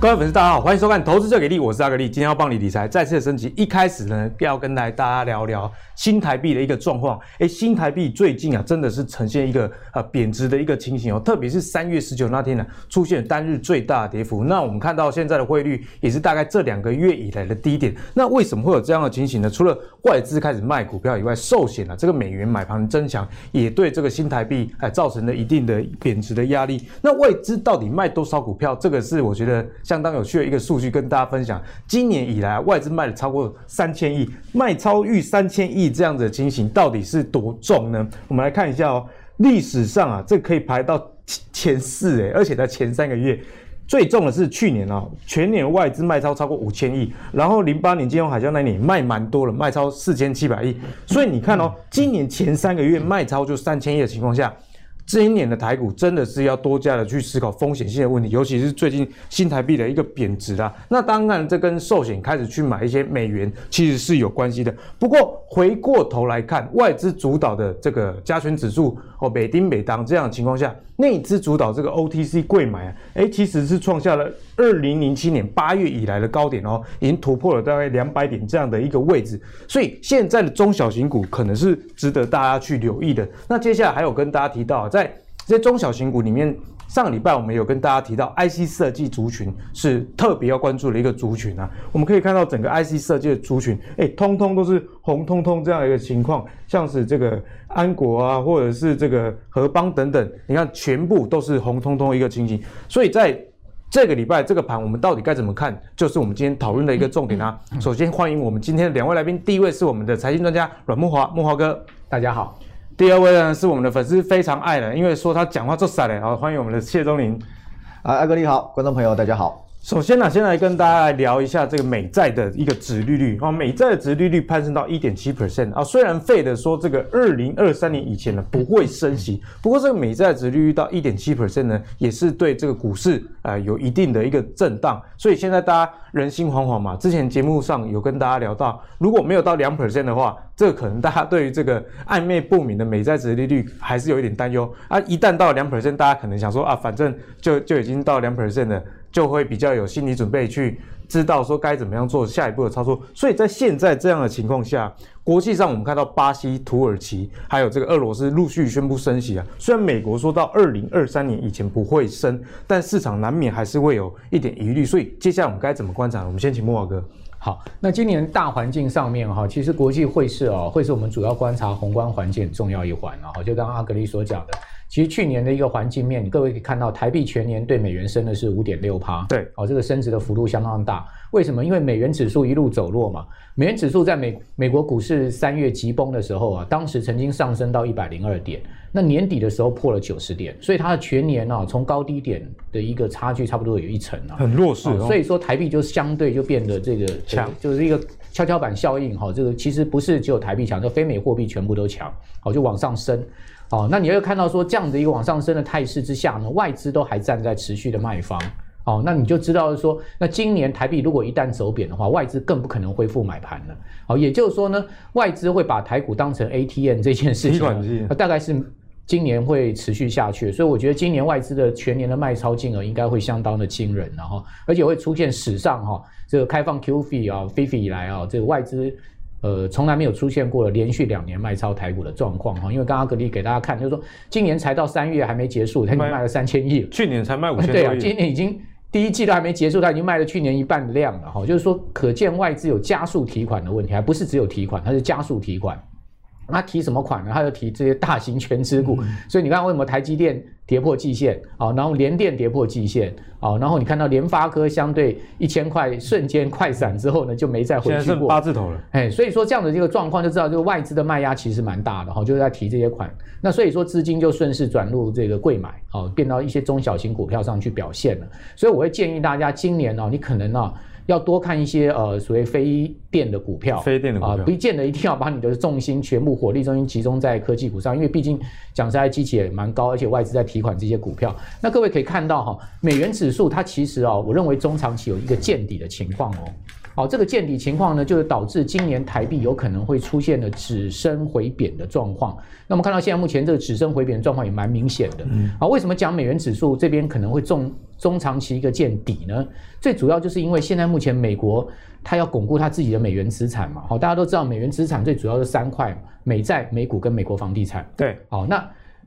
各位粉丝，大家好，欢迎收看《投资最给力》，我是阿格力，今天要帮你理财再次升级。一开始呢，要跟来大家聊聊新台币的一个状况。诶，新台币最近啊，真的是呈现一个呃贬值的一个情形哦，特别是三月十九那天呢，出现单日最大跌幅。那我们看到现在的汇率也是大概这两个月以来的低点。那为什么会有这样的情形呢？除了外资开始卖股票以外，寿险啊，这个美元买盘增强，也对这个新台币哎造成了一定的贬值的压力。那外资到底卖多少股票？这个是我觉得相当有趣的一个数据，跟大家分享。今年以来，外资卖了超过三千亿，卖超逾三千亿这样子的情形，到底是多重呢？我们来看一下哦，历史上啊，这可以排到前四诶，而且在前三个月。最重的是去年哦，全年外资卖超超过五千亿，然后零八年金融海啸那年卖蛮多了，卖超四千七百亿，所以你看哦，今年前三个月卖超就三千亿的情况下。今年的台股真的是要多加的去思考风险性的问题，尤其是最近新台币的一个贬值啊。那当然，这跟寿险开始去买一些美元其实是有关系的。不过回过头来看，外资主导的这个加权指数哦，美丁美当这样的情况下，内资主导这个 OTC 贵买啊，诶，其实是创下了二零零七年八月以来的高点哦，已经突破了大概两百点这样的一个位置。所以现在的中小型股可能是值得大家去留意的。那接下来还有跟大家提到在这些中小型股里面，上礼拜我们有跟大家提到，IC 设计族群是特别要关注的一个族群啊。我们可以看到整个 IC 设计的族群，哎，通通都是红彤彤这样一个情况，像是这个安国啊，或者是这个合邦等等，你看全部都是红彤彤一个情形。所以在这个礼拜这个盘，我们到底该怎么看，就是我们今天讨论的一个重点啊。首先欢迎我们今天的两位来宾，第一位是我们的财经专家阮慕华，慕华哥，大家好。第二位呢是我们的粉丝非常爱的，因为说他讲话做傻嘞，好，欢迎我们的谢宗林。啊，阿哥你好，观众朋友大家好。首先呢，先来跟大家来聊一下这个美债的一个殖利率啊，美债的殖利率攀升到一点七 percent 啊。虽然费的说这个二零二三年以前呢不会升息，不过这个美债的殖利率到一点七 percent 呢，也是对这个股市啊有一定的一个震荡。所以现在大家人心惶惶嘛。之前节目上有跟大家聊到，如果没有到两 percent 的话，这个可能大家对于这个暧昧不明的美债殖利率还是有一点担忧啊。一旦到两 percent，大家可能想说啊，反正就就已经到两 percent 了。就会比较有心理准备，去知道说该怎么样做下一步的操作。所以在现在这样的情况下，国际上我们看到巴西、土耳其还有这个俄罗斯陆续宣布升息啊。虽然美国说到二零二三年以前不会升，但市场难免还是会有一点疑虑。所以接下来我们该怎么观察？我们先请慕驊哥。好，那今年大环境上面哈，其实国际汇市啊，会是我们主要观察宏观环境很重要一环啊。就刚阿格力所讲的。其实去年的一个环境面，各位可以看到，台币全年对美元升的是五点六趴，对，哦，这个升值的幅度相当大。为什么？因为美元指数一路走弱嘛。美元指数在美美国股市三月急崩的时候啊，当时曾经上升到一百零二点，那年底的时候破了九十点，所以它的全年啊，从高低点的一个差距差不多有一成啊，很弱势，哦。所以说台币就相对就变得这个强，就是一个跷跷板效应哈。这个其实不是只有台币强，就非美货币全部都强，好，就往上升。哦，那你会看到说这样的一个往上升的态势之下呢，外资都还站在持续的卖方。哦，那你就知道说，那今年台币如果一旦走贬的话，外资更不可能恢复买盘了。哦，也就是说呢，外资会把台股当成 ATM 这件事情，大概是今年会持续下去。所以我觉得今年外资的全年的卖超金额应该会相当的惊人，然后而且会出现史上哈这个开放 QFII 啊 FIFI 以来啊这个外资。呃，从来没有出现过连续两年卖超台股的状况哈，因为刚刚格力给大家看，就是说今年才到三月还没结束，他已经卖了三千亿，去年才卖五千亿，对啊，今年已经第一季都还没结束，他已经卖了去年一半的量了哈，就是说可见外资有加速提款的问题，还不是只有提款，它是加速提款。那提什么款呢？他就提这些大型全资股，嗯、所以你看为什么台积电跌破季线啊？然后联电跌破季线啊？然后你看到联发科相对一千块瞬间快闪之后呢，就没再回去过。八字头了。哎，所以说这样的这个状况就知道，这个外资的卖压其实蛮大的哈，就是在提这些款。那所以说资金就顺势转入这个贵买啊，变到一些中小型股票上去表现了。所以我会建议大家今年呢，你可能呢。要多看一些呃所谓非电的股票，非电的股票啊，不见得一定要把你的重心全部火力中心集中在科技股上，因为毕竟讲实在，基期也蛮高，而且外资在提款这些股票。那各位可以看到哈，美元指数它其实啊，我认为中长期有一个见底的情况哦。好，这个见底情况呢，就是导致今年台币有可能会出现的止升回贬的状况。那我们看到现在目前这个止升回贬的状况也蛮明显的。嗯，好，为什么讲美元指数这边可能会重？中长期一个见底呢？最主要就是因为现在目前美国它要巩固它自己的美元资产嘛。好，大家都知道美元资产最主要是三块：美债、美股跟美国房地产。对，好，那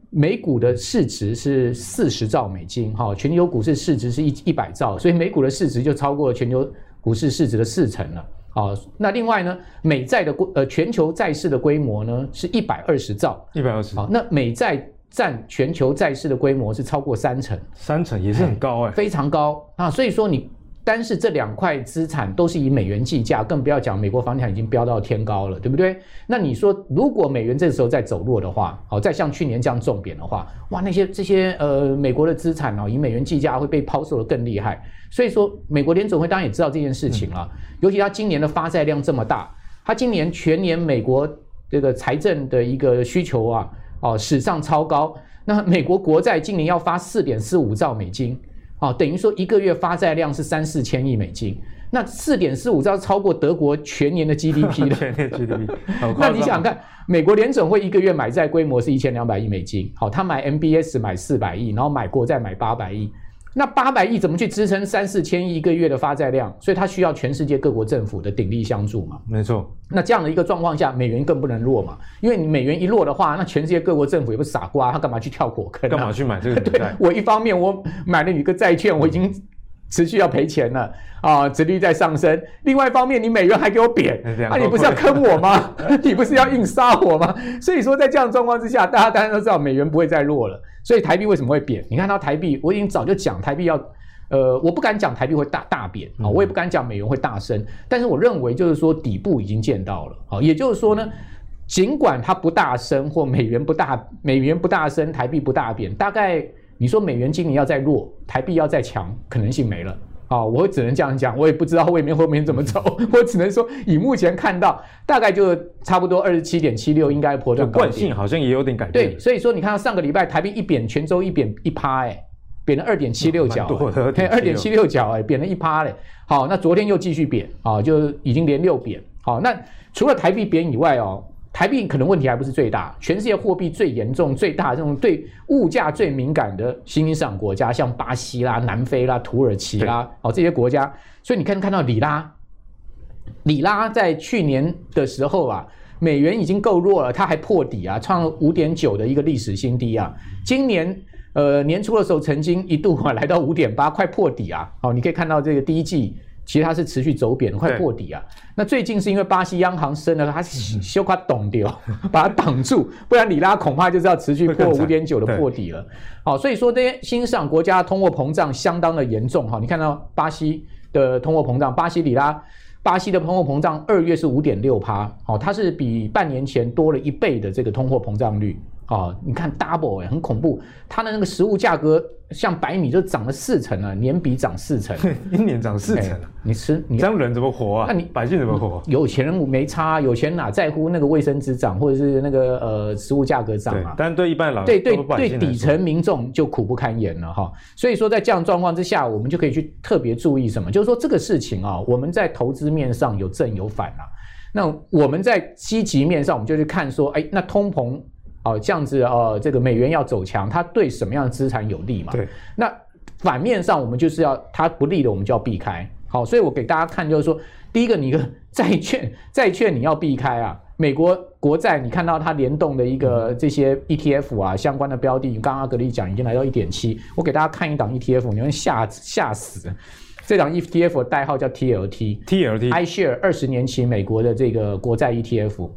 美股的市值是四十兆美金，哈，全球股市市值是一一百兆，所以美股的市值就超过了全球股市市值的四成了。好，那另外呢，美债的规呃全球债市的规模呢是一百二十兆，一百二十。好，那美债占全球债市的规模是超过三成，三成也是很高哎、欸，非常高啊。所以说你单是这两块资产都是以美元计价，更不要讲美国房地产已经飙到天高了，对不对？那你说如果美元这个时候再走弱的话，好，再像去年这样重贬的话，哇，那些这些呃美国的资产哦，以美元计价会被抛售的更厉害。所以说，美国联总会当然也知道这件事情了，嗯、尤其他今年的发债量这么大，他今年全年美国这个财政的一个需求啊，哦，史上超高。那美国国债今年要发四点四五兆美金，哦，等于说一个月发债量是三四千亿美金。那四点四五兆超过德国全年的 GDP 的。全年 GDP。那你想想看，美国联准会一个月买债规模是一千两百亿美金，好，他买 MBS 买四百亿，然后买国债买八百亿。那八百亿怎么去支撑三四千亿一个月的发债量？所以它需要全世界各国政府的鼎力相助嘛。没错。那这样的一个状况下，美元更不能弱嘛。因为你美元一弱的话，那全世界各国政府也不是傻瓜，他干嘛去跳火坑？干嘛去买这个？对，我一方面我买了你个债券，我已经持续要赔钱了啊，殖利率在上升。另外一方面，你美元还给我贬，啊，你不是要坑我吗？你不是要硬杀我吗？所以说，在这样的状况之下，大家当然都知道美元不会再弱了。所以台币为什么会贬？你看到台币，我已经早就讲台币要，呃，我不敢讲台币会大大贬啊，我也不敢讲美元会大升，但是我认为就是说底部已经见到了啊，也就是说呢，尽管它不大升或美元不大美元不大升，台币不大贬，大概你说美元今年要再弱，台币要再强，可能性没了。啊，我只能这样讲，我也不知道后面后面怎么走，我只能说以目前看到，大概就差不多二十七点七六应该波段高点。惯性好像也有点改变。对，所以说你看到上个礼拜台币一贬，泉州一贬一趴，哎，贬了二点七六角，对，二点七六角，哎，贬了一趴嘞。好，那昨天又继续贬，啊，就已经连六贬。好，那除了台币贬以外哦。台币可能问题还不是最大，全世界货币最严重、最大这种对物价最敏感的新兴市场国家，像巴西啦、南非啦、土耳其啦，哦这些国家，所以你看看到里拉，里拉在去年的时候啊，美元已经够弱了，它还破底啊，创了五点九的一个历史新低啊。今年呃年初的时候，曾经一度啊来到五点八，快破底啊。哦，你可以看到这个第一季。其实它是持续走贬，快破底啊！那最近是因为巴西央行升了，它修卡挡掉，把它挡住，不然里拉恐怕就是要持续破五点九的破底了。好，所以说这些新兴市场国家通货膨胀相当的严重哈。你看到巴西的通货膨胀，巴西里拉，巴西的通货膨胀二月是五点六趴，好，它是比半年前多了一倍的这个通货膨胀率。哦，你看 double 哎，很恐怖，它的那个食物价格像白米就涨了四成了，年比涨四成，一年涨四成，你吃你这样人怎么活啊？那你百姓怎么活？有钱人没差，有钱哪在乎那个卫生纸涨或者是那个呃食物价格涨啊？但对一般老对对对底层民众就苦不堪言了哈。所以说在这样状况之下，我们就可以去特别注意什么？就是说这个事情啊，我们在投资面上有正有反啊。那我们在积极面上，我们就去看说，哎，那通膨。哦，这样子呃，这个美元要走强，它对什么样的资产有利嘛？对。那反面上，我们就是要它不利的，我们就要避开。好，所以我给大家看，就是说，第一个，你一个债券，债券你要避开啊。美国国债，你看到它联动的一个这些 ETF 啊，相关的标的，刚刚阿格力讲已经来到一点七。我给大家看一档 ETF，你会吓吓死。这档 ETF 的代号叫 TLT，TLT，iShare 二十年期美国的这个国债 ETF。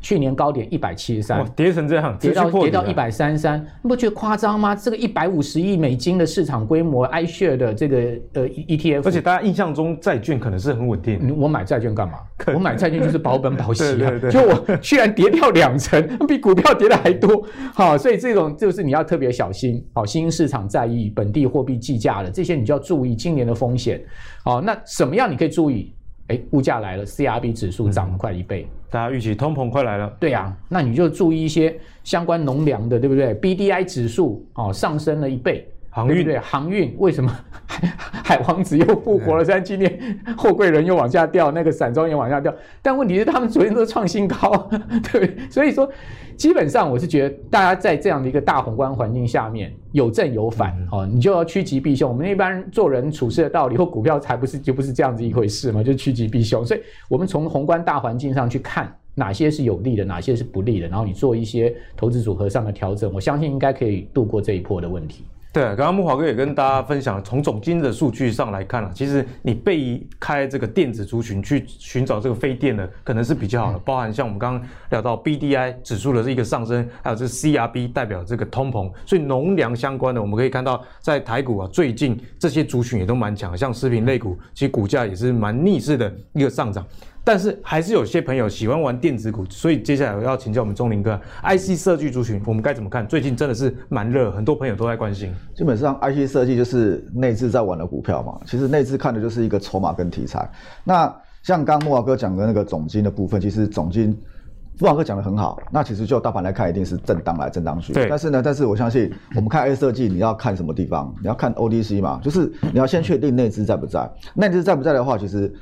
去年高点一百七十三，跌成这样，跌到跌到一百三十三，你不觉得夸张吗？这个一百五十亿美金的市场规模，iShare 的这个呃 ETF，而且大家印象中债券可能是很稳定。我买债券干嘛？我买债券就是保本保息啊。就我居然跌掉两成，比股票跌的还多。好，所以这种就是你要特别小心。好，新兴市场在意、本地货币计价的这些，你就要注意今年的风险。好，那什么样你可以注意？哎，物价来了，CRB 指数涨了快一倍，嗯、大家预期通膨快来了。对呀、啊，那你就注意一些相关农粮的，对不对？BDI 指数哦上升了一倍，航运对，对航运为什么 海海王子又复活了？虽然今天货柜人又往下掉，那个散装也往下掉，但问题是他们昨天都创新高，对 对，所以说基本上我是觉得大家在这样的一个大宏观环境下面有正有反，哦，你就要趋吉避凶。我们一般做人处事的道理或股票才不是就不是这样子一回事嘛，就趋吉避凶。所以我们从宏观大环境上去看。哪些是有利的，哪些是不利的，然后你做一些投资组合上的调整，我相信应该可以度过这一波的问题。对，刚刚木华哥也跟大家分享，从总经的数据上来看啊，其实你避开这个电子族群去寻找这个非电的，可能是比较好的。包含像我们刚刚聊到 BDI 指数的这一个上升，还有这 CRB 代表这个通膨，所以农粮相关的，我们可以看到在台股啊，最近这些族群也都蛮强，像食品类股，其实股价也是蛮逆势的一个上涨。但是还是有些朋友喜欢玩电子股，所以接下来我要请教我们钟林哥，IC 设计族群我们该怎么看？最近真的是蛮热，很多朋友都在关心。基本上 IC 设计就是内资在玩的股票嘛，其实内资看的就是一个筹码跟题材。那像刚慕驊哥讲的那个总金的部分，其实总经慕驊哥讲的很好。那其实就大盘来看，一定是震荡来震荡去。对。但是呢，但是我相信我们看 IC 设计，你要看什么地方？你要看 ODC 嘛，就是你要先确定内资在不在。内资在不在的话，其实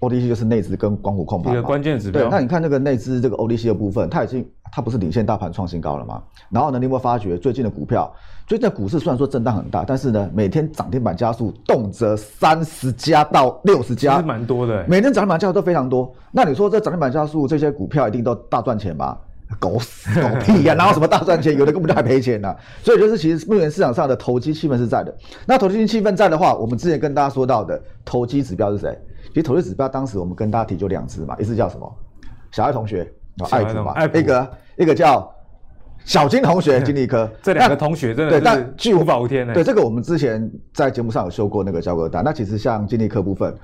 啊。OTC 就是内资跟光伏控盘一个关键指标。对，那你看那个内资这个 ODC 的部分，它已经它不是领先大盘创新高了吗？然后呢，你有没有发觉最近的股票，最近的股市虽然说震荡很大，但是呢，每天涨停板加速动辄三十家到六十家，其实蛮多的。每天涨停板加速都非常多。那你说这涨停板加速这些股票一定都大赚钱吗？狗屎狗屁呀、啊！哪有什么大赚钱？有的根本就还赔钱呢、啊。所以就是其实目前市场上的投机气氛是在的。那投机气氛在的话，我们之前跟大家说到的投机指标是谁？其实投资指标当时我们跟大家提就两只嘛，一只叫什么？小爱同学，爱普嘛，一个一个叫小金同学，金立科。这两个同学真的对，但巨无法无天呢。对，这个我们之前在节目上有修过那个交割单。那其实像金立科部分，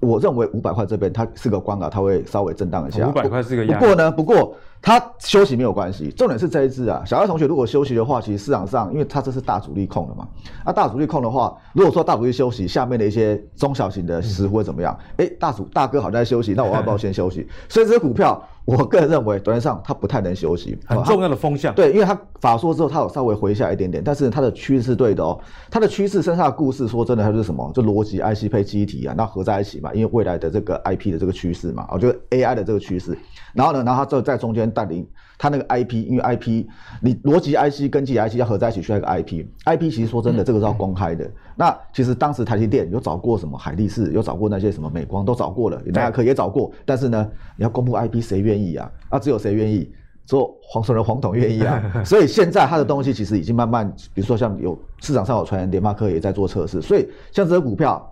我认为五百块这边它是个关卡，它会稍微震荡一下。五百块是个压。不过呢，不过。他休息没有关系，重点是这一支啊，小爱同学如果休息的话，其实市场上，因为他这是大主力控的嘛，那大主力控的话，如果说大主力休息，下面的一些中小型的似乎会怎么样？哎、嗯，大主大哥好像在休息，那我要不要先休息？所以这只股票，我个人认为，短线上它不太能休息，很重要的风向。对，因为它法说之后，它有稍微回下一点点，但是它的趋势是对的哦，它的趋势剩下的故事，说真的，它是什么？就逻辑 IC 配记忆体啊，那合在一起嘛，因为未来的这个 IP 的这个趋势嘛，我觉得 AI 的这个趋势，然后呢，然后它就在中间带领。它那个 IP，因为 IP，你逻辑 IC 跟记忆 IC 要合在一起需要一个 IP，IP 其实说真的，这个是要公开的。那其实当时台积电有找过什么海力士，有找过那些什么美光都找过了，联亚科也找过，但是呢，你要公布 IP，谁愿意啊？啊，只有谁愿意？说黄种人黄董愿意啊。所以现在它的东西其实已经慢慢，比如说像有市场上有传言，联发科也在做测试，所以像这个股票。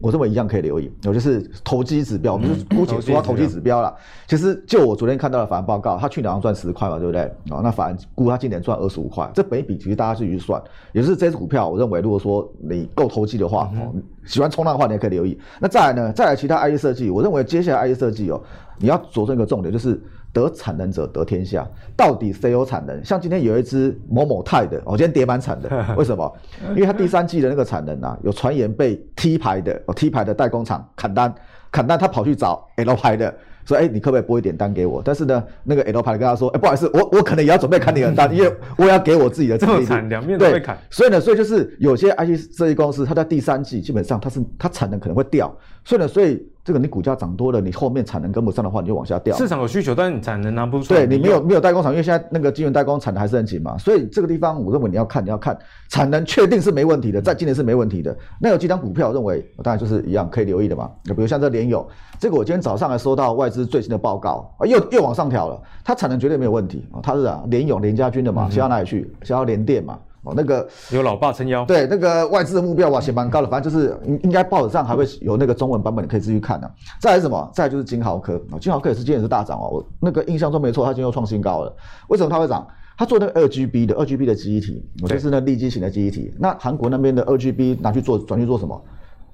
我认为一样可以留意，我就是投机指标，我们就姑且说投机指标了。其实就我昨天看到的法人报告，他去年好像赚十块嘛，对不对？哦，那法人估他今年赚二十五块，这本一比其实大家去算。也就是这支股票，我认为如果说你够投机的话，哦，喜欢冲浪的话，你也可以留意。那再来呢？再来其他 IE 设计，我认为接下来 IE 设计哦，你要着重一个重点就是。得产能者得天下，到底谁有产能？像今天有一只某某泰的，我今天跌蛮惨的，为什么？因为它第三季的那个产能啊，有传言被 T 牌的哦 T 牌的代工厂砍单，砍单他跑去找 L 牌的，说哎，你可不可以拨一点单给我？但是呢，那个 L 牌跟他说，哎，不好意思，我我可能也要准备砍你的单，因为我要给我自己的这个产两面都会砍。所以呢，所以就是有些 IC 设计公司，它在第三季基本上它是它产能可能会掉，所以呢，所以。这个你股价涨多了，你后面产能跟不上的话，你就往下掉。市场有需求，但是你产能拿不出。对，你没有没有代工厂，因为现在那个晶圆代工产能还是很紧嘛，所以这个地方我认为你要看，你要看产能确定是没问题的，在今年是没问题的。那有几张股票，我认为当然就是一样可以留意的嘛。比如像这联友，这个我今天早上还收到外资最新的报告，又又往上调了，它产能绝对没有问题啊。它是啊，联友联家军的嘛，销到哪里去？销到联电嘛。哦，那个有老爸撑腰，对，那个外资的目标哇，写蛮高的，反正就是应应该报纸上还会有那个中文版本，你可以自己看的、啊。再来是什么？再来就是金豪科啊，金豪科也是今天也是大涨哦。我那个印象中没错，它今天又创新高了。为什么它会涨？它做那个二 GB 的二 GB 的记忆体，我就是那立基型的记忆体。那韩国那边的二 GB 拿去做转去做什么？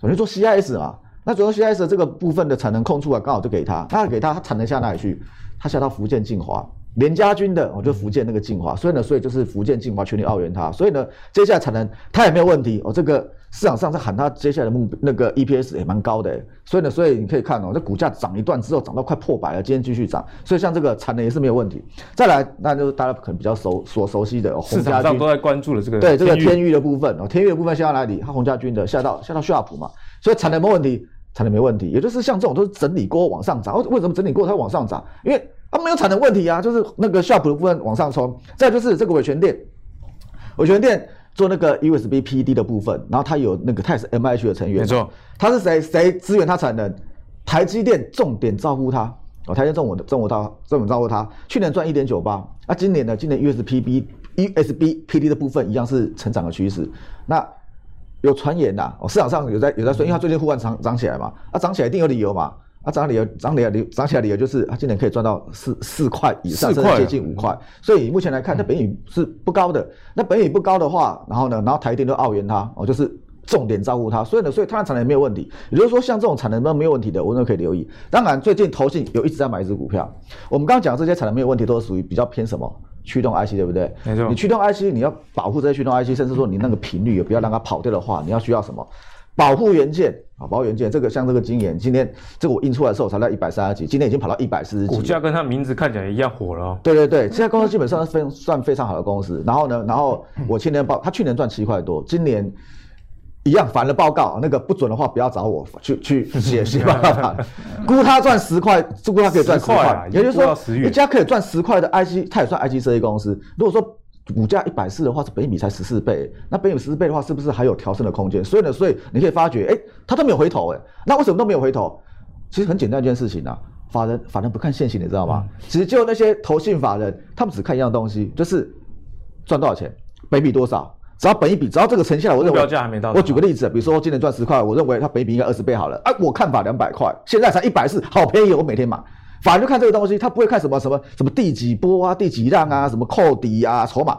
转去做 CIS 嘛。那主要 CIS 的这个部分的产能空出来，刚好就给他，那给他，他产能下哪里去？他下到福建晋华。联家军的，我就福建那个晋华，所以呢，所以就是福建晋华全力奥援它，所以呢，接下来产能它也没有问题。哦。这个市场上在喊它接下来的目那个 EPS 也蛮高的，所以呢，所以你可以看哦，这股价涨一段之后涨到快破百了，今天继续涨，所以像这个产能也是没有问题。再来，那就是大家可能比较熟所熟悉的市场上都在关注的这个对这个天域。的部分。哦，天域的部分下到哪里？它鸿家军的下到下到夏普嘛，所以产能没问题，产能没问题，也就是像这种都是整理过往上涨，为什么整理过它往上涨？因为它没有产能问题啊，就是那个夏普的部分往上冲。再就是这个伟诠电，伟诠电。做那个 USB PD 的部分，然后它有那个，它也是 MIH 的成员，没错。它是谁？谁支援它产能？台积电重点照顾它，哦，台积电重点照顾它，重点照顾它。去年赚一点九八，那今年呢？今年 USB USB PD 的部分一样是成长的趋势。那有传言呐，哦，市场上有在有在说，因为它最近忽然涨涨起来嘛，啊，涨起来一定有理由嘛。啊，涨理由，涨理由，涨起来理由就是，它今年可以赚到四四块以上，甚至接近五块。所以目前来看，它本益是不高的。那本益不高的话，然后呢，然后台电都奥援它，哦，就是重点照顾它。所以呢，所以它的产能也没有问题。也就是说，像这种产能都没有问题的，我们都可以留意。当然，最近投信有一直在买一只股票。我们刚刚讲这些产能没有问题，都是属于比较偏什么驱动 IC，对不对？没错。你驱动 IC，你要保护这些驱动 IC，甚至说你那个频率也不要让它跑掉的话，你要需要什么？保护元件啊，保护元件，这个像这个晶圆，今天这个我印出来的时候才在一百三十几，今天已经跑到一百四十几。股价跟它名字看起来一样火了。对对对，这家公司基本上是非算非常好的公司。然后呢，然后我去年报，他去年赚七块多，今年一样反了报告，那个不准的话不要找我去去写 写报告。估他赚十块，估他可以赚十块，也就是说一家可以赚十块的 IC，它也算 IC 设计公司。如果说股价一百四的话，这本益比才十四倍，那本益比十四倍的话，是不是还有调升的空间？所以呢，所以你可以发觉，哎，它都没有回头，哎，那为什么都没有回头？其实很简单一件事情啊，法人法人不看现行，你知道吗？其实就那些投信法人，他们只看一样东西，就是赚多少钱，本益比多少，只要本一比，只要这个呈现来，我认为标价还没到。我举个例子，比如说今年赚十块，我认为它本益比应该二十倍好了，哎，我看法两百块，现在才一百四，好便宜，我每天买。法人就看这个东西，他不会看什么什么什么第几波啊，第几浪啊，什么扣底啊，筹码。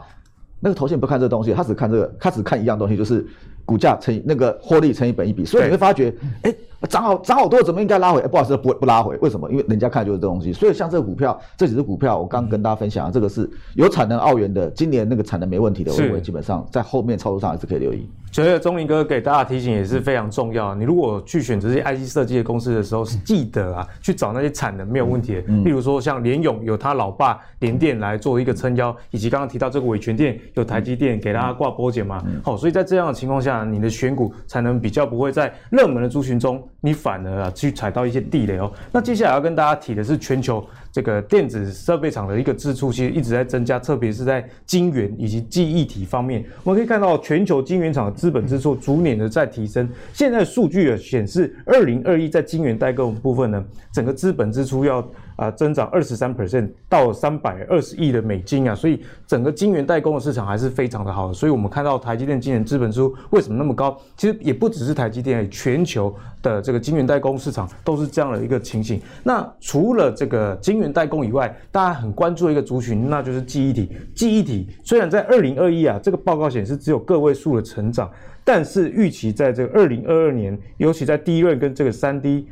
那个头线不看这个东西，他只看这个，他只看一样东西，就是股价乘以那个获利乘以本一比。所以你会发觉，哎。涨好涨好多，怎么应该拉回？哎，不好意思，不不拉回，为什么？因为人家看的就是这东西。所以像这个股票，这几只股票，我刚刚跟大家分享的，这个是有产能澳元的，今年那个产能没问题的，我认为基本上在后面操作上还是可以留意。觉得钟林哥给大家提醒也是非常重要。你如果去选择这些 IC 设计的公司的时候，是记得啊，去找那些产能没有问题的，例如说像联咏有他老爸联电来做一个撑腰，以及刚刚提到这个伟诠电有台积电给大家挂波点嘛。好，所以在这样的情况下，那你的选股才能比较不会在热门的族群中，你反而啊。去踩到一些地雷哦。那接下来要跟大家提的是全球这个电子设备厂的一个支出，其实一直在增加，特别是在晶圆以及记忆体方面。我们可以看到，全球晶圆厂的资本支出逐年的在提升。现在数据啊显示，二零二一在晶圆代工部分呢，整个资本支出要。啊，增长二十三 percent 到三百二十亿的美金啊，所以整个晶圆代工的市场还是非常的好的。所以我们看到台积电今年资本支出为什么那么高？其实也不只是台积电，全球的这个晶圆代工市场都是这样的一个情形。那除了这个晶圆代工以外，大家很关注的一个族群，那就是记忆体。记忆体虽然在二零二一啊，这个报告显示只有个位数的成长，但是预期在这个二零二二年，尤其在第一轮跟这个三 D。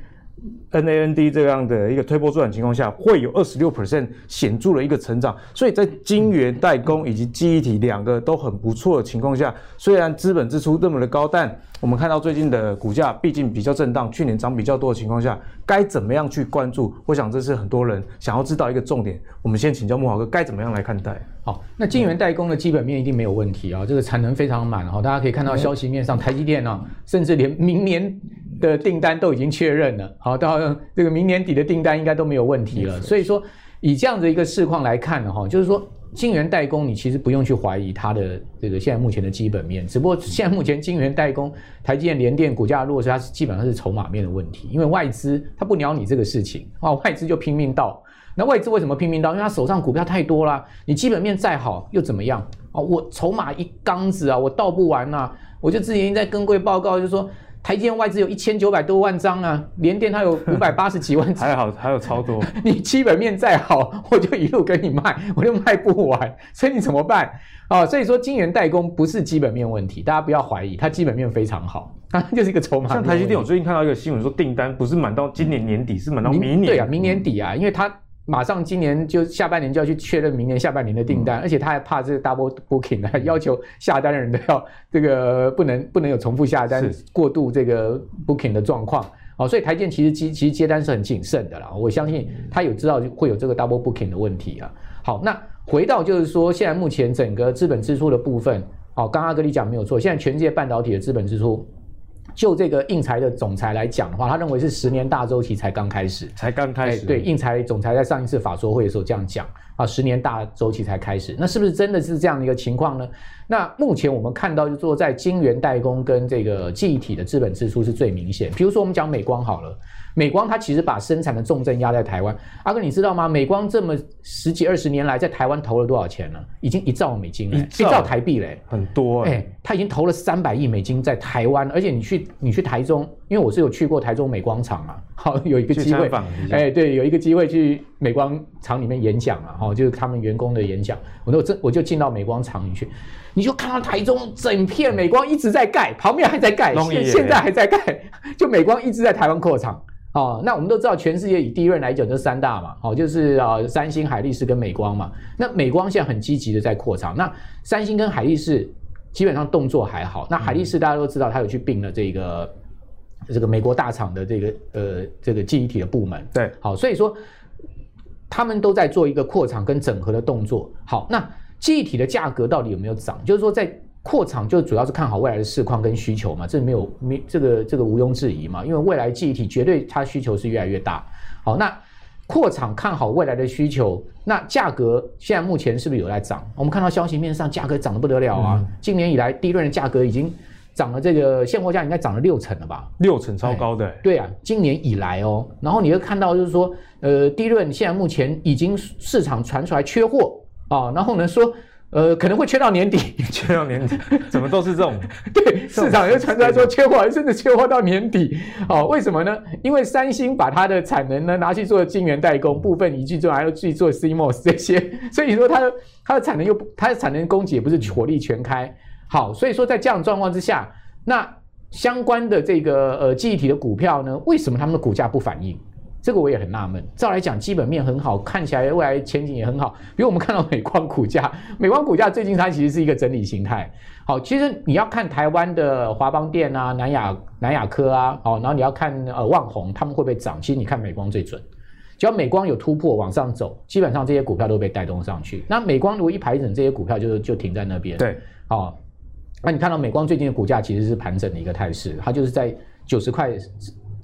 NAND 这样的一个推波助澜情况下，会有二十六 percent 显著的一个成长，所以在晶圆代工以及记忆体两个都很不错的情况下，虽然资本支出那么的高，但我们看到最近的股价毕竟比较震荡，去年涨比较多的情况下，该怎么样去关注？我想这是很多人想要知道一个重点。我们先请教木华哥，该怎么样来看待？好，那晶圆代工的基本面一定没有问题啊，这个产能非常满哈，大家可以看到消息面上，台积电呢，甚至连明年。的订单都已经确认了，好，到这个明年底的订单应该都没有问题了。所以说，以这样的一个市况来看呢，哈，就是说，晶圆代工你其实不用去怀疑它的这个现在目前的基本面，只不过现在目前晶圆代工台积电、联电股价弱势，它是基本上是筹码面的问题，因为外资它不鸟你这个事情啊，外资就拼命倒。那外资为什么拼命到？因为他手上股票太多啦，你基本面再好又怎么样啊？我筹码一缸子啊，我倒不完啊，我就之前在跟柜报告就是说。台积电外资有一千九百多万张啊，联电它有五百八十几万张，还好还有超多。你基本面再好，我就一路跟你卖，我就卖不完，所以你怎么办？哦，所以说晶圆代工不是基本面问题，大家不要怀疑，它基本面非常好，它 就是一个筹码。像台积电，我最近看到一个新闻说，订单不是满到今年年底，是满到明年。对啊，明年底啊，因为它。马上今年就下半年就要去确认明年下半年的订单，嗯、而且他还怕这个 double booking 呢，要求下单的人都要这个不能不能有重复下单，过度这个 booking 的状况。哦，所以台建其实接其实接单是很谨慎的啦。我相信他有知道会有这个 double booking 的问题啊。好，那回到就是说，现在目前整个资本支出的部分，哦，刚刚阿格力讲没有错，现在全世界半导体的资本支出。就这个应材的总裁来讲的话，他认为是十年大周期才刚开始，才刚开始。对，应材总裁在上一次法说会的时候这样讲啊，十年大周期才开始，那是不是真的是这样的一个情况呢？那目前我们看到，就是说在晶圆代工跟这个记忆体的资本支出是最明显。比如说我们讲美光好了。美光它其实把生产的重镇压在台湾，阿哥你知道吗？美光这么十几二十年来在台湾投了多少钱呢？已经一兆美金了，一兆，台币嘞，很多哎、欸，他已经投了三百亿美金在台湾，而且你去你去台中，因为我是有去过台中美光厂嘛，好有一个机会，哎、欸、对，有一个机会去美光厂里面演讲嘛，哈，就是他们员工的演讲，我都真我就进到美光厂里去，你就看到台中整片美光一直在盖，旁边还在盖，现现在还在盖，就美光一直在台湾扩厂。哦，那我们都知道，全世界以第一轮来讲，就是三大嘛，哦，就是啊，三星、海力士跟美光嘛。那美光现在很积极的在扩厂，那三星跟海力士基本上动作还好。那海力士大家都知道，他有去并了这个、嗯、这个美国大厂的这个呃这个记忆体的部门。对，好，所以说他们都在做一个扩厂跟整合的动作。好，那记忆体的价格到底有没有涨？就是说在。扩厂就主要是看好未来的市况跟需求嘛，这没有没这个这个毋庸置疑嘛，因为未来记忆体绝对它需求是越来越大。好，那扩厂看好未来的需求，那价格现在目前是不是有在涨？我们看到消息面上价格涨得不得了啊！嗯、今年以来第一轮的价格已经涨了，这个现货价应该涨了六成了吧？六成超高的、欸。对啊，今年以来哦，然后你会看到就是说，呃，第一轮现在目前已经市场传出来缺货啊，然后呢说。呃，可能会缺到年底，缺到年底，怎么都是这种？对，市场又传出来说缺货，甚至缺货到年底。哦，为什么呢？因为三星把它的产能呢拿去做晶圆代工，部分移去做，还要去做 CMOS 这些，所以说它的它的产能又不，它的产能供给也不是火力全开。好，所以说在这样的状况之下，那相关的这个呃记忆体的股票呢，为什么他们的股价不反应？这个我也很纳闷。照来讲，基本面很好，看起来未来前景也很好。比如我们看到美光股价，美光股价最近它其实是一个整理形态。好，其实你要看台湾的华邦电啊、南亚南亚科啊，好，然后你要看呃万宏，他们会不会涨？其实你看美光最准。只要美光有突破往上走，基本上这些股票都被带动上去。那美光如果一排整，这些股票就就停在那边。对，好，那你看到美光最近的股价其实是盘整的一个态势，它就是在九十块。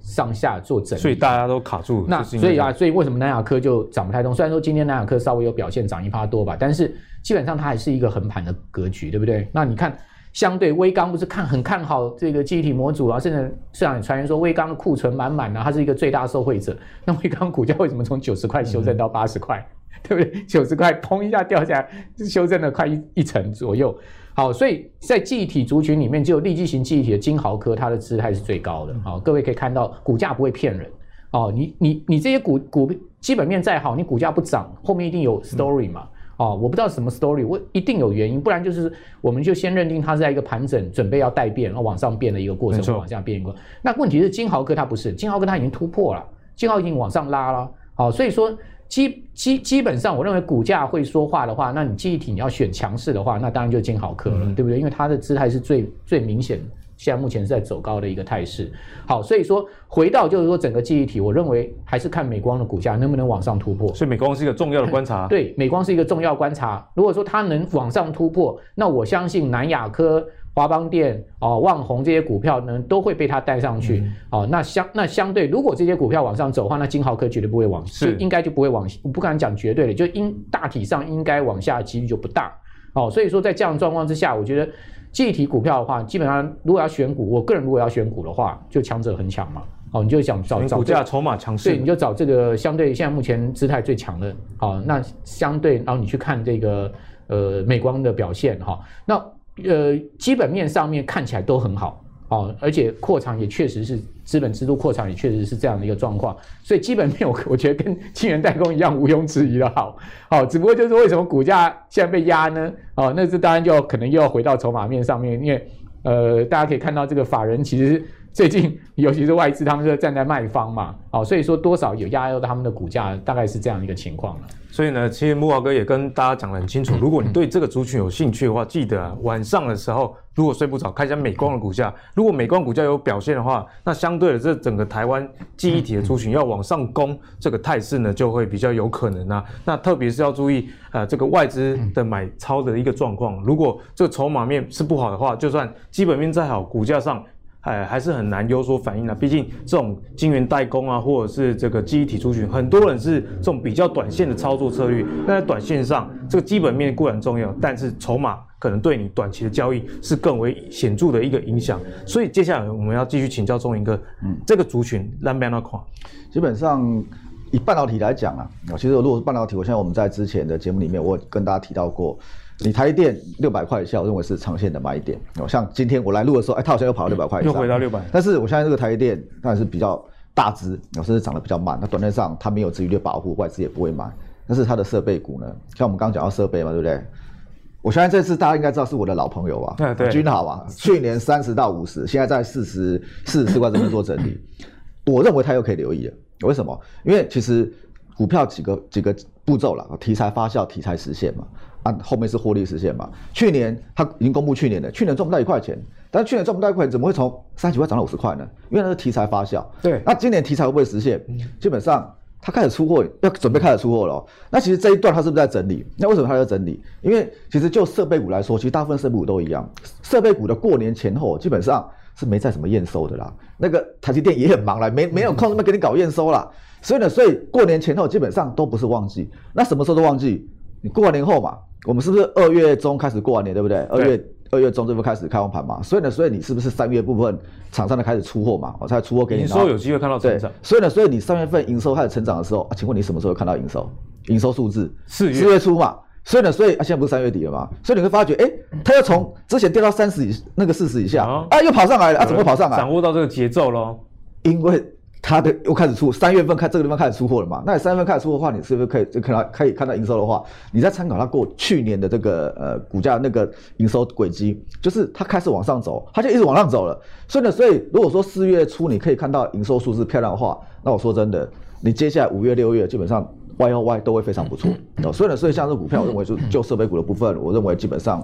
上下做整，所以大家都卡住。那所以啊，所以为什么南亚科就涨不太动？虽然说今天南亚科稍微有表现，涨一趴多吧，但是基本上它还是一个横盘的格局，对不对？那你看，相对微刚不是看很看好这个记忆体模组啊，甚至市场也传言说微刚的库存满满啊，它是一个最大受惠者。那微刚股价为什么从九十块修正到八十块？对不对？九十块砰一下掉下来，修正了快一一成左右。好，所以在记忆体族群里面，只有立基型记忆体的金豪科，它的姿态是最高的。好，各位可以看到，股价不会骗人。哦，你你你这些股股基本面再好，你股价不涨，后面一定有 story 嘛。哦，我不知道什么 story，我一定有原因，不然就是我们就先认定它是在一个盘整，准备要待变，然后往上变的一个过程，往下变一个。那问题是金豪科它不是，金豪科它已经突破了，金豪已经往上拉了。好，所以说。基基基本上，我认为股价会说话的话，那你记忆体你要选强势的话，那当然就进好科了，嗯、对不对？因为它的姿态是最最明显，现在目前是在走高的一个态势。好，所以说回到就是说整个记忆体，我认为还是看美光的股价能不能往上突破。所以美光是一个重要的观察。对，美光是一个重要观察。如果说它能往上突破，那我相信南亚科。华邦电哦，万宏这些股票呢，都会被它带上去、嗯、哦。那相那相对，如果这些股票往上走的话，那金豪科绝对不会往，是应该就不会往。我不敢讲绝对的，就应大体上应该往下的几率就不大哦。所以说，在这样状况之下，我觉得记忆体股票的话，基本上如果要选股，我个人如果要选股的话，就强者恒强嘛。哦，你就想找找股价筹码强势，对，你就找这个相对现在目前姿态最强的。好、哦，那相对，然后你去看这个呃美光的表现哈、哦，那。呃，基本面上面看起来都很好哦，而且扩厂也确实是资本制度扩厂也确实是这样的一个状况，所以基本面我我觉得跟 晶圆代工一样毋庸置疑的好，好、只不过就是为什么股价现在被压呢？哦，那这当然就可能又要回到筹码面上面，因为呃，大家可以看到这个法人其实最近尤其是外资，他们是站在卖方嘛，哦，所以说多少有压到他们的股价，大概是这样一个情况了。所以呢，其实木华哥也跟大家讲得很清楚，如果你对这个族群有兴趣的话，记得，晚上的时候如果睡不着，看一下美光的股价。如果美光股价有表现的话，那相对的这整个台湾记忆体的族群要往上攻，这个态势呢就会比较有可能啊。那特别是要注意呃这个外资的买超的一个状况，如果这个筹码面是不好的话，就算基本面再好，股价上。哎，还是很难有所反应的。毕竟这种晶圆代工啊，或者是这个记忆体族群，很多人是这种比较短线的操作策略。那在短线上，这个基本面固然重要，但是筹码可能对你短期的交易是更为显著的一个影响。所以接下来我们要继续请教宗麟哥，嗯，这个族群怎么看？基本上以半导体来讲啊，其实如果是半导体，我现在我们在之前的节目里面，我跟大家提到过。你台电六百块以下，我认为是长线的买点。哦，像今天我来录的时候，哎，它好像又跑到六百块以上，又回到六百。但是我相信这个台电当然是比较大只，甚至涨得比较慢。那短线上它没有殖利率保护，外资也不会买。但是它的设备股呢，像我们刚刚讲到设备嘛，对不对？我相信这次大家应该知道是我的老朋友啊，对，君豪啊，去年三十到五十，现在在四十四十四块这边做整理。我认为它又可以留意了。为什么？因为其实股票几个几个步骤了，题材发酵，题材实现嘛。啊，后面是获利实现嘛？去年它已经公布去年的，去年赚不到一块钱，但是去年赚不到一块钱，怎么会从三十几块涨到五十块呢？因为那是题材发酵。对，那今年题材会不会实现？基本上他开始出货，要准备开始出货了喔。那其实这一段他是不是在整理？那为什么他在整理？因为其实就设备股来说，其实大部分设备股都一样，设备股的过年前后基本上是没在什么验收的啦。那个台积电也很忙啦，没没有空那么给你搞验收啦。所以呢，所以过年前后基本上都不是旺季。那什么时候都旺季？你过完年后嘛。我们是不是二月中开始过完年，对不对？二月二月中这部开始开完盘嘛，所以呢，所以你是不是三月部分厂商的开始出货嘛？我才出货给你。营收有机会看到成长。所以呢，所以你三月份营收开始成长的时候，啊，请问你什么时候会看到营收？营收数字？四月四月初嘛。所以呢，所以啊，现在不是三月底了嘛？所以你会发觉，哎，它又从之前跌到三十以那个四十以下，啊，又跑上来了，啊，怎么会跑上来？掌握到这个节奏喽。因为。它的又开始出，三月份开这个地方开始出货了嘛？那你三月份开始出货的话，你是不是可以就看到可以看到营收的话？你再参考它过去年的这个呃股价那个营收轨迹，就是它开始往上走，它就一直往上走了。所以呢，所以如果说四月初你可以看到营收数字漂亮的话，那我说真的，你接下来五月六月基本上 Y O Y 都会非常不错。所以呢，所以像这股票，我认为就就设备股的部分，我认为基本上。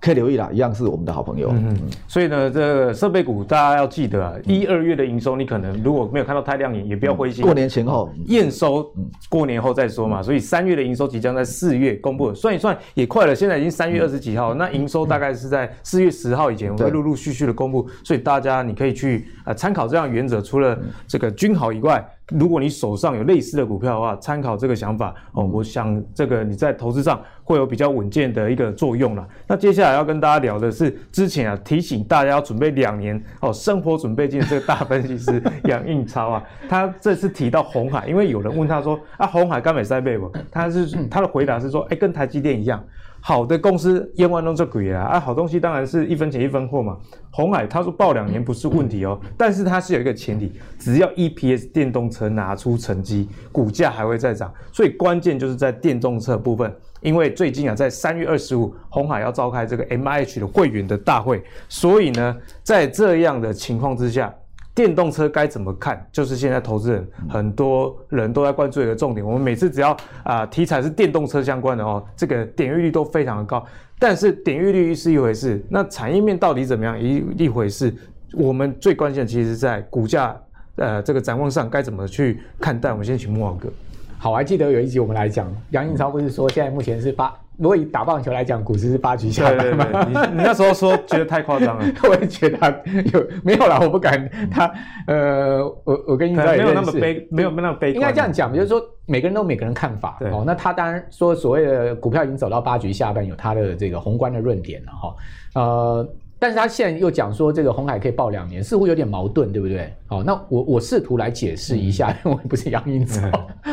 可以留意啦，一样是我们的好朋友。嗯，所以呢，这个设备股大家要记得啊，一二月的营收你可能如果没有看到太亮眼，也不要灰心。过年前后。验收，过年后再说嘛。所以三月的营收即将在四月公布，算一算也快了，现在已经三月二十几号，那营收大概是在四月十号以前会陆陆续续的公布，所以大家你可以去啊参考这样原则，除了这个均好以外。如果你手上有类似的股票的话，参考这个想法哦，我想这个你在投资上会有比较稳健的一个作用了。那接下来要跟大家聊的是，之前啊提醒大家要准备两年哦生活准备金的这个大分析师 杨应超啊，他这次提到红海，因为有人问他说啊红海刚美塞贝不？他是他的回答是说，哎，跟台积电一样。好的公司，千万弄这鬼啊！啊，好东西当然是一分钱一分货嘛。红海他说报两年不是问题哦，但是它是有一个前提，只要 EPS 电动车拿出成绩，股价还会再涨。所以关键就是在电动车部分，因为最近啊，在三月二十五，红海要召开这个 MIH 的会员的大会，所以呢，在这样的情况之下。电动车该怎么看？就是现在投资人很多人都在关注一个重点。我们每次只要啊、题材是电动车相关的哦，这个点阅率都非常的高。但是点阅率是一回事，那产业面到底怎么样一一回事？我们最关键的其实在股价呃这个展望上该怎么去看待？我们先请慕驊哥。好，我还记得有一集我们来讲，杨应超不是说现在目前是八。如果以打棒球来讲，股市是八局下半嘛？对对对，你你那时候说觉得太夸张了，我也觉得有没有啦，我不敢。他呃，我我跟应超也，没有那么悲，没有那么悲观。应该这样讲，就是说每个人都有每个人看法。哦，那他当然说所谓的股票已经走到八局下半，有他的这个宏观的论点了哈。呃。但是他现在又讲说这个红海可以报两年，似乎有点矛盾，对不对？好，那我我试图来解释一下，因为 我不是杨英超。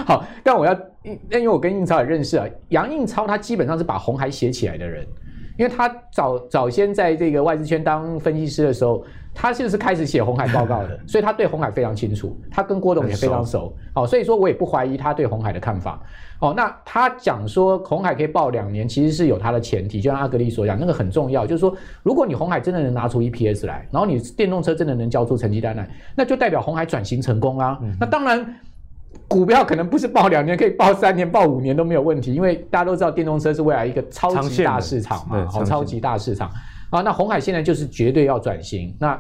好，但我要，因为我跟印超也认识啊。杨印超他基本上是把红海写起来的人，因为他早早先在这个外资圈当分析师的时候，他就是开始写红海报告的，所以他对红海非常清楚，他跟郭董也非常熟，好、哦，所以说我也不怀疑他对红海的看法。哦，那他讲说红海可以报两年，其实是有他的前提，就像阿格力所讲，那个很重要，就是说如果你红海真的能拿出 EPS 来，然后你电动车真的能交出成绩单来，那就代表红海转型成功啊。嗯、那当然，股票可能不是报两年，可以报三年、报五年都没有问题，因为大家都知道电动车是未来一个超级大市场嘛，好，超级大市场。啊，那红海现在就是绝对要转型。那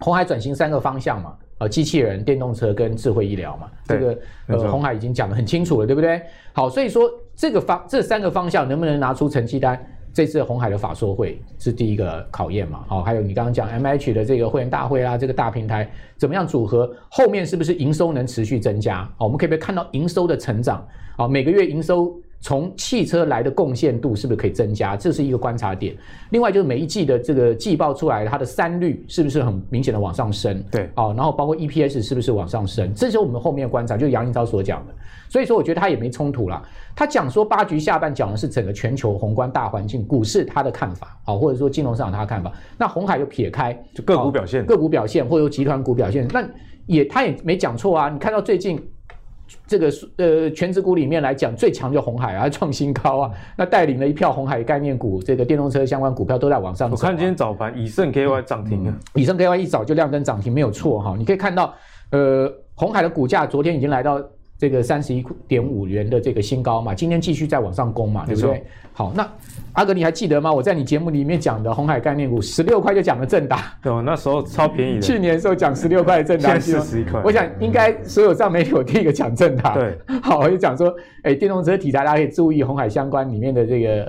红海转型三个方向嘛，呃，机器人、电动车跟智慧医疗嘛，这个呃，红海已经讲得很清楚了，对不对？好，所以说这个方这三个方向能不能拿出成绩单，这次红海的法说会是第一个考验嘛。好，还有你刚刚讲 M H 的这个会员大会啊，这个大平台怎么样组合，后面是不是营收能持续增加？好，我们可以不可以看到营收的成长？好，每个月营收。从汽车来的贡献度是不是可以增加？这是一个观察点。另外就是每一季的这个季报出来，它的三率是不是很明显的往上升？对，哦，然后包括 EPS 是不是往上升？这是我们后面观察，就是杨英超所讲的。所以说，我觉得他也没冲突啦。他讲说八局下半讲的是整个全球宏观大环境、股市他的看法，好，或者说金融市场他的看法。那红海就撇开就个股表现，个股表现或者说集团股表现，那也他也没讲错啊。你看到最近。这个呃，全职股里面来讲，最强就红海啊，创新高啊，那带领了一票红海概念股，这个电动车相关股票都在往上走。我看今天早盘以盛 KY 涨停了，以盛 KY 一早就亮灯涨停，没有错哈。你可以看到，呃，红海的股价昨天已经来到。这个三十一点五元的这个新高嘛，今天继续再往上攻嘛，对不对？好，那阿哥你还记得吗？我在你节目里面讲的红海概念股十六块就讲了正达，对，那时候超便宜的。去年的时候讲十六块的正达，现在四十一块。我想应该所有上媒体我第一个讲正达。对，好，我就讲说，哎，电动车题材大家可以注意红海相关里面的这个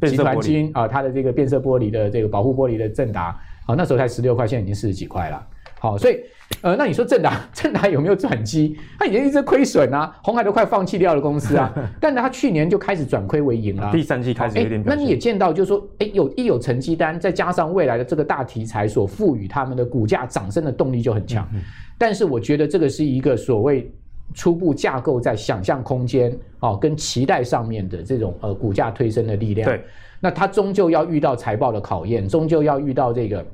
呃集团金啊，它的这个变色玻璃的这个保护玻璃的正达，好，那时候才十六块，现在已经四十几块了。好，所以。呃，那你说正达，正达有没有转机？他已经一直亏损啊，红海都快放弃掉了公司啊。但是他去年就开始转亏为盈了，第三季开始有点、欸。那你也见到，就是说，哎，有一有成绩单，再加上未来的这个大题材所赋予他们的股价涨升的动力就很强。嗯嗯、但是我觉得这个是一个所谓初步架构在想象空间哦跟期待上面的这种呃股价推升的力量。对，那它终究要遇到财报的考验，终究要遇到这个。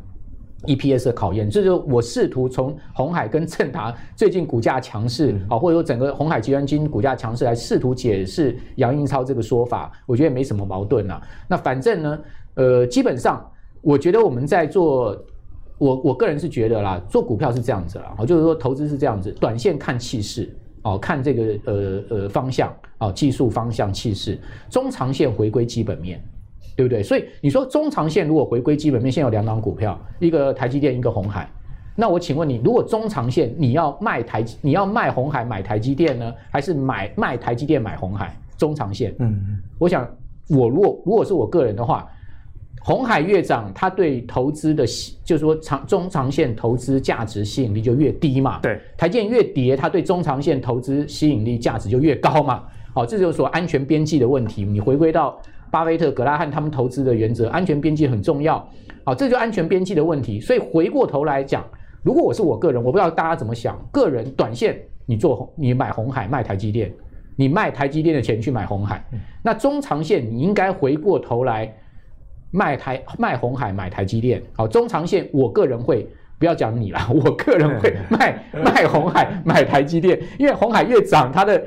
EPS 的考验，这就是我试图从红海跟正达最近股价强势啊，或者说整个红海集团基金股价强势来试图解释杨英超这个说法，我觉得没什么矛盾啊。那反正呢，呃，基本上我觉得我们在做，我我个人是觉得啦，做股票是这样子啦，就是说投资是这样子，短线看气势哦，看这个呃呃方向啊，技术方向气势，中长线回归基本面。对不对？所以你说中长线如果回归基本面，现在有两档股票，一个台积电，一个红海。那我请问你，如果中长线你要卖台，你要卖红海买台积电呢，还是买卖台积电买红海？中长线，嗯，我想我如果如果是我个人的话，红海越涨，它对投资的，就是说长中长线投资价值吸引力就越低嘛。对，台积电越跌，它对中长线投资吸引力价值就越高嘛。好，这就是说安全边际的问题。你回归到。巴菲特、格拉汉他们投资的原则，安全边际很重要。好，这就安全边际的问题。所以回过头来讲，如果我是我个人，我不知道大家怎么想。个人短线，你做你买红海卖台积电，你卖台积电的钱去买红海。那中长线，你应该回过头来卖台卖红海买台积电。好，中长线，我个人会不要讲你啦，我个人会卖卖红海 买台积电，因为红海越涨，它的。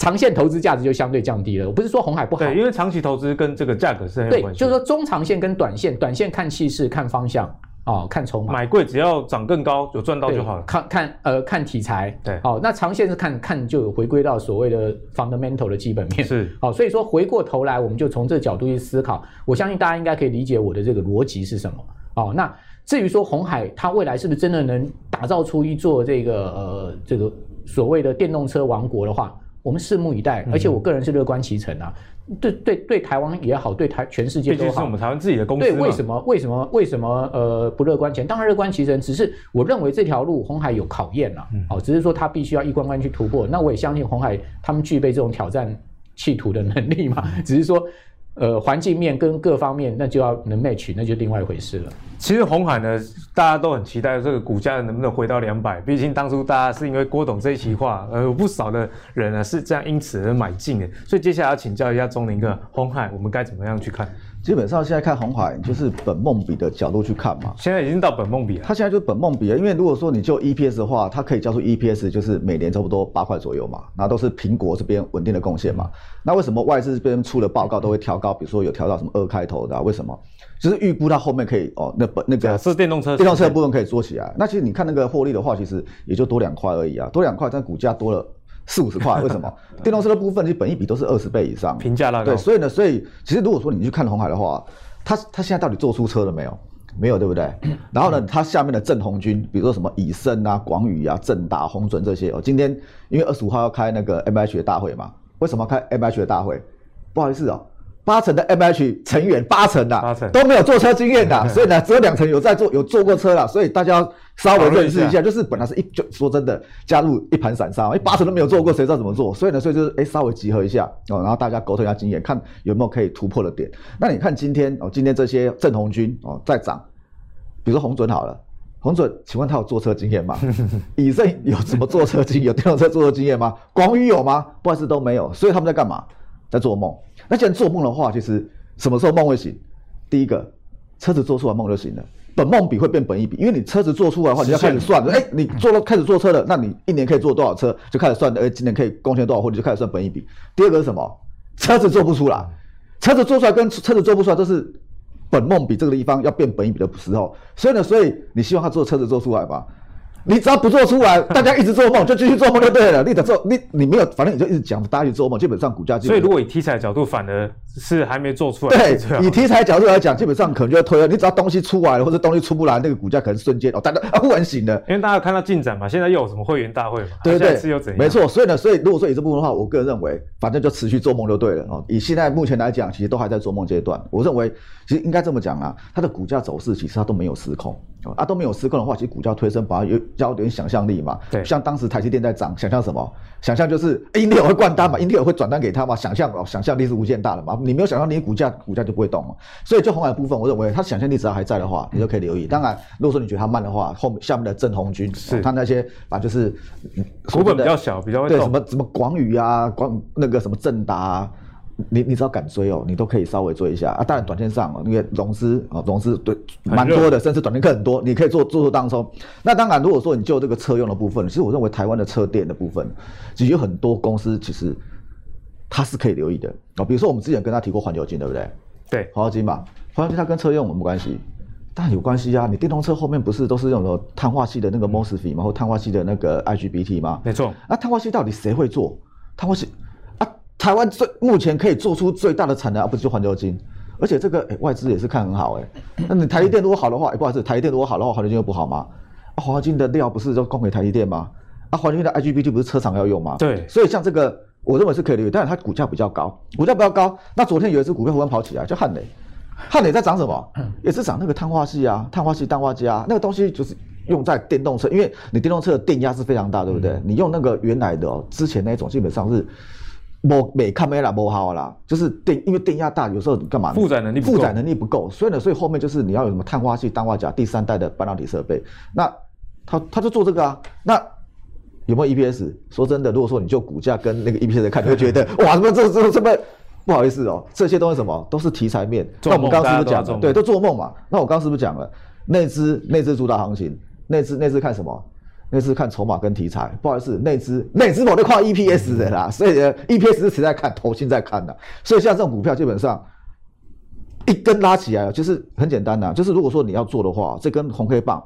长线投资价值就相对降低了。我不是说红海不好，对，因为长期投资跟这个价格是。对，就是说中长线跟短线，短线看气势、看方向啊、哦，看筹码。买贵只要涨更高，有赚到就好了。看看呃看题材，对，好、哦，那长线是看看就有回归到所谓的 fundamental 的基本面。是，好、哦，所以说回过头来，我们就从这个角度去思考。我相信大家应该可以理解我的这个逻辑是什么。哦，那至于说红海它未来是不是真的能打造出一座这个呃这个所谓的电动车王国的话？我们拭目以待，而且我个人是乐观其成啊。嗯、对对对，台湾也好，对台全世界都好。毕竟是我们台湾自己的公司。对，为什么为什么为什么呃不乐观其成？当然乐观其成，只是我认为这条路红海有考验了、啊。嗯、哦，只是说他必须要一关关去突破。那我也相信红海他们具备这种挑战企图的能力嘛。只是说。呃，环境面跟各方面，那就要能 match，那就另外一回事了。其实红海呢，大家都很期待这个股价能不能回到两百。毕竟当初大家是因为郭董这一席话，呃，有不少的人呢是这样因此而买进的。所以接下来要请教一下钟林哥，红海我们该怎么样去看？基本上现在看红海就是本梦比的角度去看嘛，现在已经到本梦比了。它现在就是本梦比了，因为如果说你就 EPS 的话，它可以交出 EPS 就是每年差不多八块左右嘛，那都是苹果这边稳定的贡献嘛。那为什么外资这边出的报告都会调高？比如说有调到什么二开头的啊？为什么？就是预估它后面可以哦，那本那个是电动车，电动车的部分可以做起来。那其实你看那个获利的话，其实也就多两块而已啊，多两块，但股价多了。四五十块，为什么？电动车的部分其实本一比都是二十倍以上，评价那个。对，所以呢，所以其实如果说你去看红海的话，它它现在到底做出车了没有？没有，对不对？然后呢，它下面的正红军，比如说什么以盛啊、广宇啊、正达、红准这些哦，今天因为二十五号要开那个 M H 的大会嘛，为什么要开 M H 的大会？不好意思哦。八成的 M H 成员，八成的都没有坐车经验的，所以呢，只有两成有在坐，有坐过车了，所以大家稍微认识一下，就是本来是一就说真的加入一盘散沙，因为八成都没有坐过，谁知道怎么做？所以呢，所以就是哎，稍微集合一下哦，然后大家沟通一下经验，看有没有可以突破的点。那你看今天哦，今天这些正红军哦在涨，比如说红准好了，洪准，请问他有坐车经验吗？以盛有什么坐车经验？有电动车坐车经验吗？广宇有吗？不好意思都没有，所以他们在干嘛？在做梦。那既然做梦的话，其实什么时候梦会醒？第一个，车子做出来梦就醒了，本梦比会变本一比，因为你车子做出来的话，你要开始算了。哎，你做了开始做车了，那你一年可以做多少车，就开始算。哎，今年可以贡献多少，货，你就开始算本一比。第二个是什么？车子做不出来，车子做出来跟车子做不出来都是本梦比这个地方要变本一比的时候。所以呢，所以你希望他做车子做出来吧？你只要不做出来，大家一直做梦，就继续做梦就对了。你得做，你你没有，反正你就一直讲，大家去做梦，基本上股价就。所以如果以题材角度，反而是还没做出来。对，以题材角度来讲，基本上可能就要推了。你只要东西出来了，或者东西出不来，那个股价可能瞬间哦，大家啊忽然醒了。因为大家看到进展嘛，现在又有什么会员大会嘛？对对对，又怎样？没错，所以呢，所以如果说以这部分的话，我个人认为，反正就持续做梦就对了哦。以现在目前来讲，其实都还在做梦阶段。我认为，其实应该这么讲啊，它的股价走势其实它都没有失控。啊，都没有失控的话，其实股价推升，反而有交点想象力嘛。对，像当时台积电在涨，想象什么？想象就是英特尔会灌单嘛，英特尔会转单给他嘛。想象哦，想象力是无限大的嘛。你没有想象力，股价股价就不会动嘛。所以就红海部分，我认为它想象力只要还在的话，你就可以留意。当然，如果说你觉得它慢的话，后面下面的正红军是它那些啊，就是股本比较小，比较会。对，什么什么广宇啊，广那个什么正达啊。你你只要敢追哦，你都可以稍微追一下啊。当然，短线上哦，因为融资啊，融资对蛮多的，甚至短线客很多，你可以做做做当中。那当然，如果说你就这个车用的部分，其实我认为台湾的车电的部分，其实有很多公司其实它是可以留意的啊。比如说我们之前跟他提过环球金，对不对？对，环球金嘛，环球金它跟车用有没有关系？当然有关系啊。你电动车后面不是都是用的碳化系的那个 MOSFET 吗？或碳化系的那个 IGBT 吗？没错。那碳化系到底谁会做？碳化矽？台湾最目前可以做出最大的产能，而不是就环球金，而且这个、欸、外资也是看很好哎、欸。那你台积电如果好的话，哎、欸、不好意思，台积电如果好的话，环球金又不好吗？啊，环球金的料不是就供给台积电吗？啊，环球金的 IGBT 不是车厂要用吗？对，所以像这个，我认为是可以留意，但是它股价比较高，股价比较高。那昨天有一只股票忽然跑起来，叫汉磊，汉磊在涨什么？也是涨那个碳化系啊，碳化系、氮化镓啊，那个东西就是用在电动车，因为你电动车的电压是非常大，对不对？嗯、你用那个原来的哦，之前那种基本上是。没没看没啦，没好啦，就是电，因为电压大，有时候你干嘛？负载能力负载能力不够，所以呢，所以后面就是你要有什么碳化矽、氮化镓第三代的半导体设备。那他他就做这个啊。那有没有 EPS？说真的，如果说你就股价跟那个 EPS 看，你会觉得 哇，什么这这这么不好意思哦，这些东西什么都是题材面。那我们刚刚是不是讲了？对，都做梦嘛。那我刚刚是不是讲了？内资内资主导行情，内资内资看什么？那是看筹码跟题材，不好意思，内资内资我都跨 EPS 的啦，所以 EPS 是谁在看？投信在看的，所以像这种股票基本上一根拉起来，就是很简单的，就是如果说你要做的话，这根红黑棒。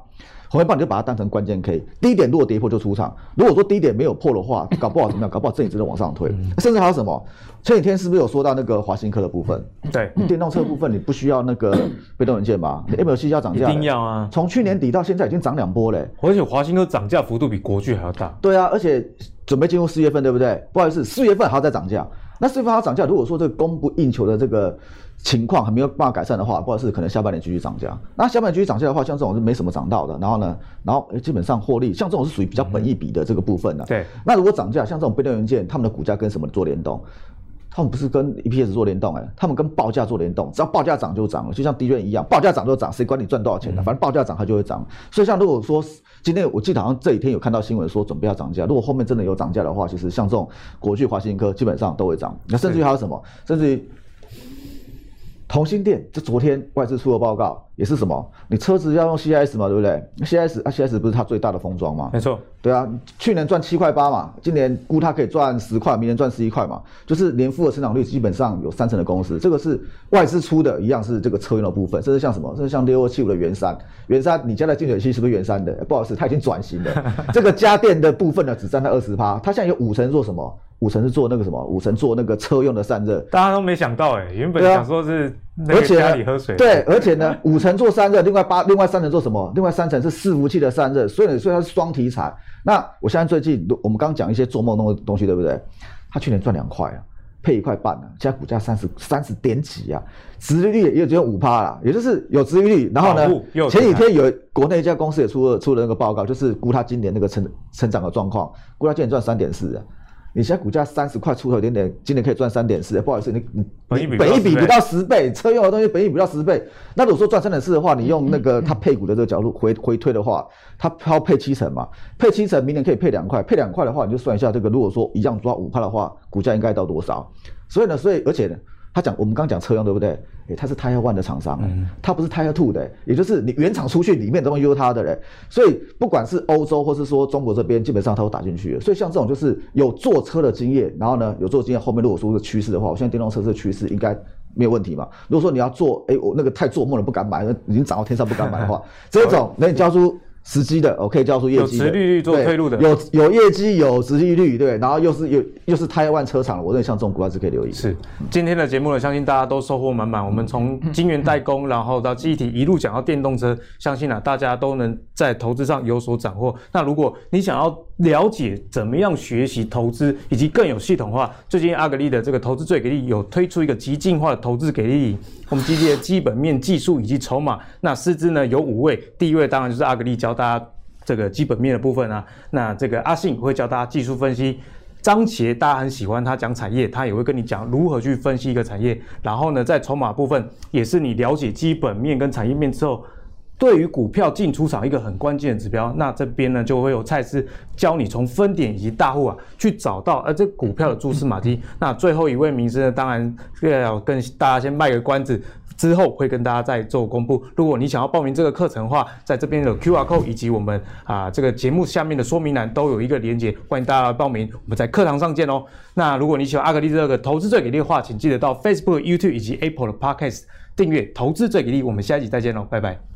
红黑棒你就把它当成关键 K，低点如果跌破就出场。如果说低点没有破的话，搞不好怎么样？搞不好这一直在往上推。甚至还有什么？前几天是不是有说到那个华新科的部分？对，电动车部分你不需要那个 被动元件吗？你 MLCC 要涨价？一定要啊！从去年底到现在已经涨两波嘞，而且华新科涨价幅度比国巨还要大。对啊，而且准备进入四月份，对不对？不好意思，四月份还要再涨价。那是不是它涨价，如果说这个供不应求的这个。情况还没有办法改善的话，或者是可能下半年继续涨价。那下半年继续涨价的话，像这种是没什么涨到的。然后呢，然后基本上获利，像这种是属于比较本一比的这个部分的。对。那如果涨价，像这种被动元件，他们的股价跟什么做联动？他们不是跟 EPS 做联动哎，他们跟报价做联动。只要报价涨就涨了，就像低润一样，报价涨就涨，谁管你赚多少钱呢？反正报价涨它就会涨。所以像如果说今天我记得好像这几天有看到新闻说准备要涨价，如果后面真的有涨价的话，其实像这种国巨、华新科基本上都会涨。那甚至于还有什么？甚至于。同心电，这昨天外资出的报告也是什么？你车子要用 CIS 嘛，对不对？CIS 啊，CIS 不是它最大的封装吗？没错。对啊，去年赚七块八嘛，今年估它可以赚十块，明年赚十一块嘛，就是年复合成长率基本上有三成的公司，这个是外资出的，一样是这个车用的部分。这是像什么？这是像六二七五的元山，元山你家的净水器是不是元山的？不好意思，它已经转型了。这个家电的部分呢，只占它二十趴，它现在有五成做什么？五成是做那个什么？五成做那个车用的散热。大家都没想到哎、欸，原本想说是那个家里喝水。对，而且呢，五成做散热，另外八另外三层做什么？另外三层是伺服器的散热，所以所以它是双题材。那我现在最近我们刚讲一些做梦的东西，对不对？他去年赚两块啊，配一块半啊，现在股价三十三十点几啊，殖利率也只有五趴啦，也就是有殖利率。然后呢，前几天有国内一家公司也出了出了那个报告，就是估他今年那个成成长的状况，估他今年赚三点四啊。你现在股价三十块出头一点点，今年可以赚三点四，不好意思，你你本一比不到十倍，车用的东西本一比不到十倍。那如果说赚三点四的话，你用那个它配股的这个角度回回推的话，它要配七成嘛，配七成，明年可以配两块，配两块的话，你就算一下这个，如果说一样抓五块的话，股价应该到多少？所以呢，所以而且呢。他讲，我们刚讲车用对不对？诶，他是 Tier One 的厂商，嗯，他不是 Tier Two 的，也就是你原厂出去里面都用他的嘞。所以不管是欧洲或是说中国这边，基本上他都打进去了。所以像这种就是有坐车的经验，然后呢有做经验，后面如果说是趋势的话，我现在电动车这个趋势应该没有问题嘛。如果说你要做，诶，我那个太做梦了不敢买，已经涨到天上不敢买的话，这种那你交出。实际的，我可以交出业绩的，有殖利率做退路的，有有业绩有殖利率，对，然后又是又又是台湾车厂，我认为像这种股还是可以留意。是，今天的节目呢，相信大家都收获满满。我们从晶圆代工，然后到记忆体，一路讲到电动车，相信啊，大家都能在投资上有所斩获。那如果你想要了解怎么样学习投资，以及更有系统化，最近阿格力的这个投资最给力有推出一个极进化的投资给力。我们基金的基本面、技术以及筹码，那师资呢有五位，第一位当然就是阿格力教大家这个基本面的部分啊。那这个阿信会教大家技术分析，张杰大家很喜欢他讲产业，他也会跟你讲如何去分析一个产业。然后呢，在筹码部分也是你了解基本面跟产业面之后。对于股票进出场一个很关键的指标，那这边呢就会有蔡司教你从分点以及大户啊去找到呃这股票的蛛丝马迹。那最后一位名师呢，当然要跟大家先卖个关子，之后会跟大家再做公布。如果你想要报名这个课程的话，在这边有 QR code 以及我们啊这个节目下面的说明栏都有一个连接，欢迎大家来报名。我们在课堂上见哦。那如果你喜欢阿格力这个投资最给力的话，请记得到 Facebook、YouTube 以及 Apple 的 Podcast 订阅投资最给力。我们下一集再见喽，拜拜。